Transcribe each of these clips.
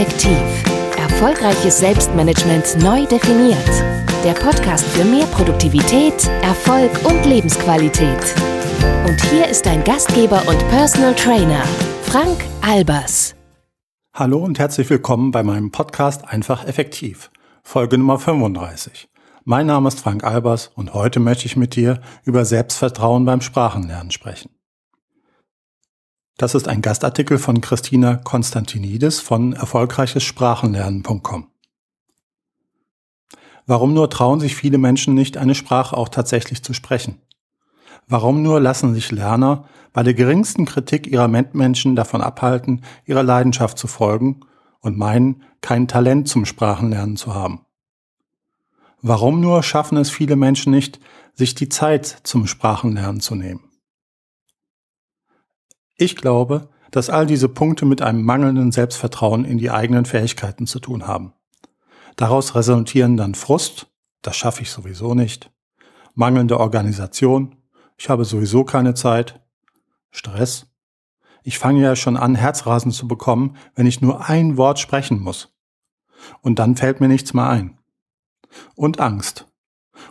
Effektiv. Erfolgreiches Selbstmanagement neu definiert. Der Podcast für mehr Produktivität, Erfolg und Lebensqualität. Und hier ist dein Gastgeber und Personal Trainer, Frank Albers. Hallo und herzlich willkommen bei meinem Podcast Einfach Effektiv, Folge Nummer 35. Mein Name ist Frank Albers und heute möchte ich mit dir über Selbstvertrauen beim Sprachenlernen sprechen. Das ist ein Gastartikel von Christina Konstantinidis von erfolgreichessprachenlernen.com. Warum nur trauen sich viele Menschen nicht, eine Sprache auch tatsächlich zu sprechen? Warum nur lassen sich Lerner bei der geringsten Kritik ihrer Mitmenschen davon abhalten, ihrer Leidenschaft zu folgen und meinen, kein Talent zum Sprachenlernen zu haben? Warum nur schaffen es viele Menschen nicht, sich die Zeit zum Sprachenlernen zu nehmen? Ich glaube, dass all diese Punkte mit einem mangelnden Selbstvertrauen in die eigenen Fähigkeiten zu tun haben. Daraus resultieren dann Frust, das schaffe ich sowieso nicht, mangelnde Organisation, ich habe sowieso keine Zeit, Stress, ich fange ja schon an, Herzrasen zu bekommen, wenn ich nur ein Wort sprechen muss. Und dann fällt mir nichts mehr ein. Und Angst.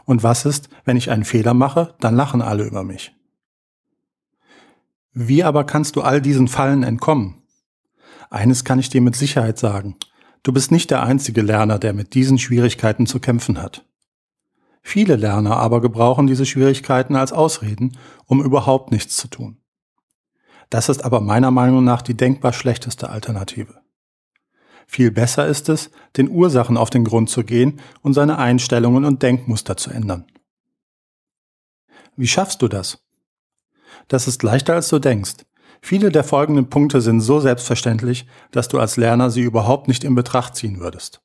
Und was ist, wenn ich einen Fehler mache, dann lachen alle über mich. Wie aber kannst du all diesen Fallen entkommen? Eines kann ich dir mit Sicherheit sagen. Du bist nicht der einzige Lerner, der mit diesen Schwierigkeiten zu kämpfen hat. Viele Lerner aber gebrauchen diese Schwierigkeiten als Ausreden, um überhaupt nichts zu tun. Das ist aber meiner Meinung nach die denkbar schlechteste Alternative. Viel besser ist es, den Ursachen auf den Grund zu gehen und seine Einstellungen und Denkmuster zu ändern. Wie schaffst du das? Das ist leichter als du denkst. Viele der folgenden Punkte sind so selbstverständlich, dass du als Lerner sie überhaupt nicht in Betracht ziehen würdest.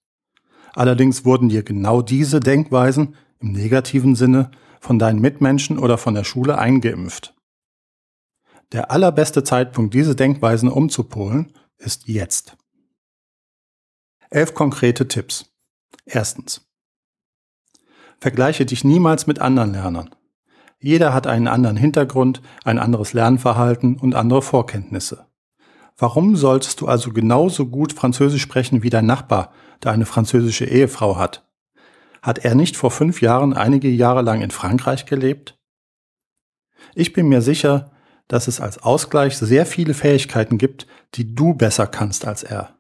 Allerdings wurden dir genau diese Denkweisen im negativen Sinne von deinen Mitmenschen oder von der Schule eingeimpft. Der allerbeste Zeitpunkt, diese Denkweisen umzupolen, ist jetzt. Elf konkrete Tipps. Erstens. Vergleiche dich niemals mit anderen Lernern. Jeder hat einen anderen Hintergrund, ein anderes Lernverhalten und andere Vorkenntnisse. Warum solltest du also genauso gut Französisch sprechen wie dein Nachbar, der eine französische Ehefrau hat? Hat er nicht vor fünf Jahren einige Jahre lang in Frankreich gelebt? Ich bin mir sicher, dass es als Ausgleich sehr viele Fähigkeiten gibt, die du besser kannst als er.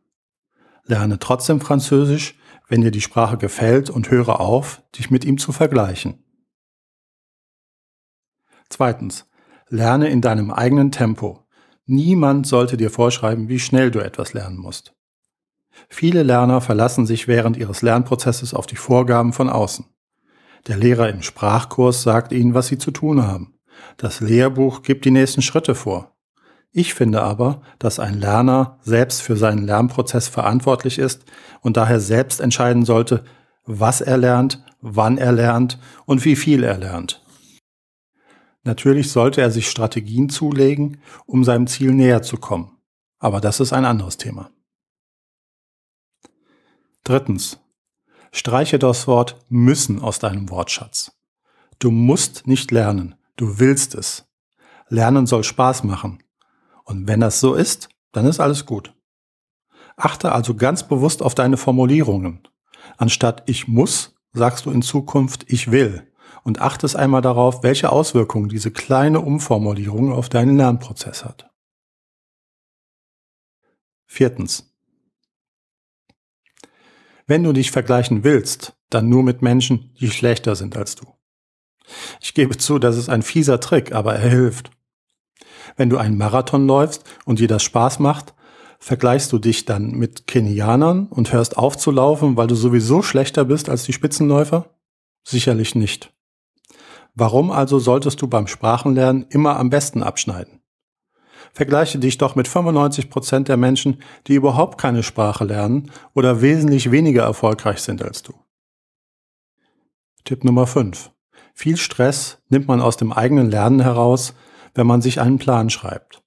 Lerne trotzdem Französisch, wenn dir die Sprache gefällt und höre auf, dich mit ihm zu vergleichen. Zweitens, lerne in deinem eigenen Tempo. Niemand sollte dir vorschreiben, wie schnell du etwas lernen musst. Viele Lerner verlassen sich während ihres Lernprozesses auf die Vorgaben von außen. Der Lehrer im Sprachkurs sagt ihnen, was sie zu tun haben. Das Lehrbuch gibt die nächsten Schritte vor. Ich finde aber, dass ein Lerner selbst für seinen Lernprozess verantwortlich ist und daher selbst entscheiden sollte, was er lernt, wann er lernt und wie viel er lernt. Natürlich sollte er sich Strategien zulegen, um seinem Ziel näher zu kommen. Aber das ist ein anderes Thema. Drittens. Streiche das Wort müssen aus deinem Wortschatz. Du musst nicht lernen, du willst es. Lernen soll Spaß machen. Und wenn das so ist, dann ist alles gut. Achte also ganz bewusst auf deine Formulierungen. Anstatt ich muss, sagst du in Zukunft ich will und achtest einmal darauf, welche Auswirkungen diese kleine Umformulierung auf deinen Lernprozess hat. Viertens. Wenn du dich vergleichen willst, dann nur mit Menschen, die schlechter sind als du. Ich gebe zu, das ist ein fieser Trick, aber er hilft. Wenn du einen Marathon läufst und dir das Spaß macht, vergleichst du dich dann mit Kenianern und hörst auf zu laufen, weil du sowieso schlechter bist als die Spitzenläufer? Sicherlich nicht. Warum also solltest du beim Sprachenlernen immer am besten abschneiden? Vergleiche dich doch mit 95 Prozent der Menschen, die überhaupt keine Sprache lernen oder wesentlich weniger erfolgreich sind als du. Tipp Nummer 5. Viel Stress nimmt man aus dem eigenen Lernen heraus, wenn man sich einen Plan schreibt.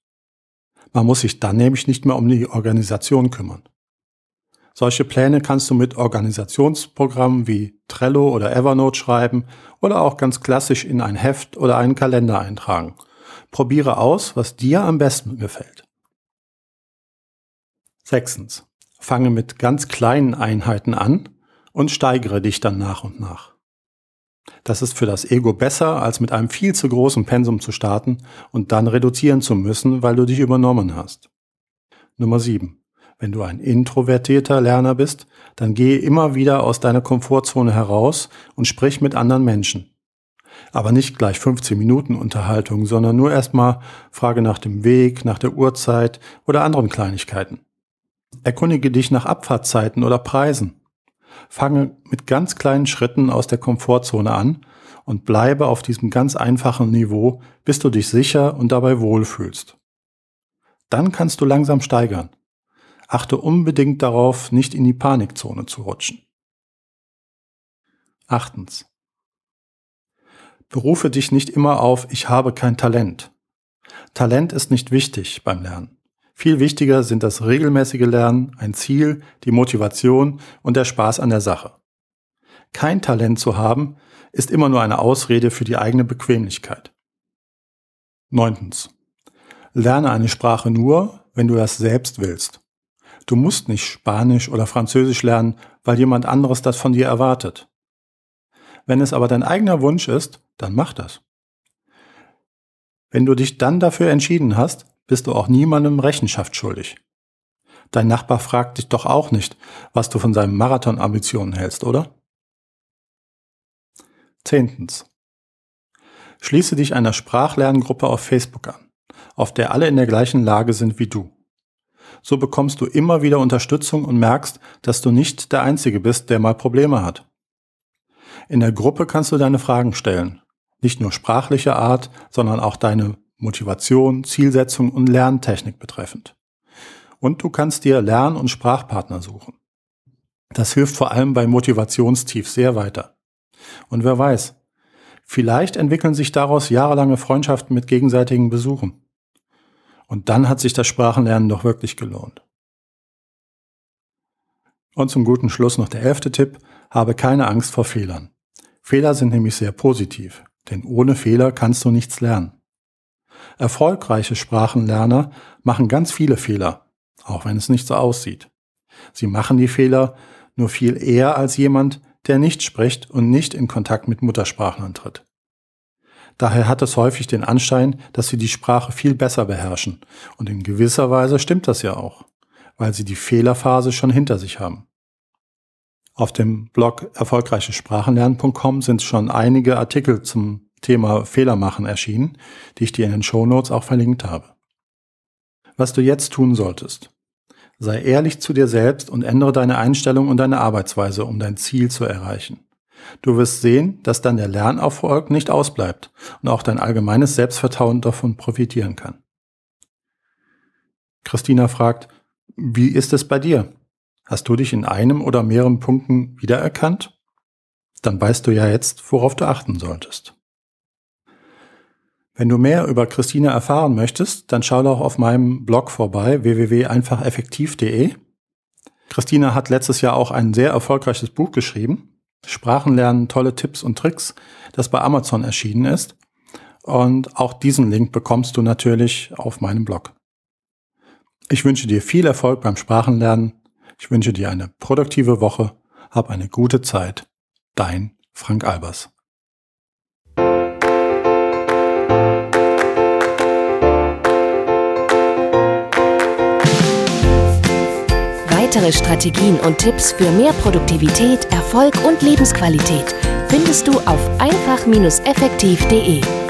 Man muss sich dann nämlich nicht mehr um die Organisation kümmern. Solche Pläne kannst du mit Organisationsprogrammen wie Trello oder Evernote schreiben oder auch ganz klassisch in ein Heft oder einen Kalender eintragen. Probiere aus, was dir am besten gefällt. Sechstens. Fange mit ganz kleinen Einheiten an und steigere dich dann nach und nach. Das ist für das Ego besser, als mit einem viel zu großen Pensum zu starten und dann reduzieren zu müssen, weil du dich übernommen hast. Nummer 7. Wenn du ein introvertierter Lerner bist, dann gehe immer wieder aus deiner Komfortzone heraus und sprich mit anderen Menschen. Aber nicht gleich 15 Minuten Unterhaltung, sondern nur erstmal Frage nach dem Weg, nach der Uhrzeit oder anderen Kleinigkeiten. Erkundige dich nach Abfahrtzeiten oder Preisen. Fange mit ganz kleinen Schritten aus der Komfortzone an und bleibe auf diesem ganz einfachen Niveau, bis du dich sicher und dabei wohlfühlst. Dann kannst du langsam steigern. Achte unbedingt darauf, nicht in die Panikzone zu rutschen. Achtens. Berufe dich nicht immer auf Ich habe kein Talent. Talent ist nicht wichtig beim Lernen. Viel wichtiger sind das regelmäßige Lernen, ein Ziel, die Motivation und der Spaß an der Sache. Kein Talent zu haben, ist immer nur eine Ausrede für die eigene Bequemlichkeit. Neuntens. Lerne eine Sprache nur, wenn du das selbst willst. Du musst nicht Spanisch oder Französisch lernen, weil jemand anderes das von dir erwartet. Wenn es aber dein eigener Wunsch ist, dann mach das. Wenn du dich dann dafür entschieden hast, bist du auch niemandem Rechenschaft schuldig. Dein Nachbar fragt dich doch auch nicht, was du von seinen Marathonambitionen hältst, oder? Zehntens. Schließe dich einer Sprachlerngruppe auf Facebook an, auf der alle in der gleichen Lage sind wie du. So bekommst du immer wieder Unterstützung und merkst, dass du nicht der Einzige bist, der mal Probleme hat. In der Gruppe kannst du deine Fragen stellen. Nicht nur sprachlicher Art, sondern auch deine Motivation, Zielsetzung und Lerntechnik betreffend. Und du kannst dir Lern- und Sprachpartner suchen. Das hilft vor allem bei Motivationstief sehr weiter. Und wer weiß, vielleicht entwickeln sich daraus jahrelange Freundschaften mit gegenseitigen Besuchen. Und dann hat sich das Sprachenlernen doch wirklich gelohnt. Und zum guten Schluss noch der elfte Tipp, habe keine Angst vor Fehlern. Fehler sind nämlich sehr positiv, denn ohne Fehler kannst du nichts lernen. Erfolgreiche Sprachenlerner machen ganz viele Fehler, auch wenn es nicht so aussieht. Sie machen die Fehler nur viel eher als jemand, der nicht spricht und nicht in Kontakt mit Muttersprachlern tritt. Daher hat es häufig den Anschein, dass sie die Sprache viel besser beherrschen. Und in gewisser Weise stimmt das ja auch, weil sie die Fehlerphase schon hinter sich haben. Auf dem Blog erfolgreichesprachenlernen.com sind schon einige Artikel zum Thema Fehler machen erschienen, die ich dir in den Shownotes auch verlinkt habe. Was du jetzt tun solltest. Sei ehrlich zu dir selbst und ändere deine Einstellung und deine Arbeitsweise, um dein Ziel zu erreichen. Du wirst sehen, dass dann der Lernerfolg nicht ausbleibt und auch dein allgemeines Selbstvertrauen davon profitieren kann. Christina fragt, wie ist es bei dir? Hast du dich in einem oder mehreren Punkten wiedererkannt? Dann weißt du ja jetzt, worauf du achten solltest. Wenn du mehr über Christina erfahren möchtest, dann schau doch auf meinem Blog vorbei www.einfacheffektiv.de. Christina hat letztes Jahr auch ein sehr erfolgreiches Buch geschrieben Sprachenlernen, tolle Tipps und Tricks, das bei Amazon erschienen ist. Und auch diesen Link bekommst du natürlich auf meinem Blog. Ich wünsche dir viel Erfolg beim Sprachenlernen. Ich wünsche dir eine produktive Woche. Hab eine gute Zeit. Dein Frank Albers. Weitere Strategien und Tipps für mehr Produktivität, Erfolg und Lebensqualität findest du auf einfach-effektiv.de.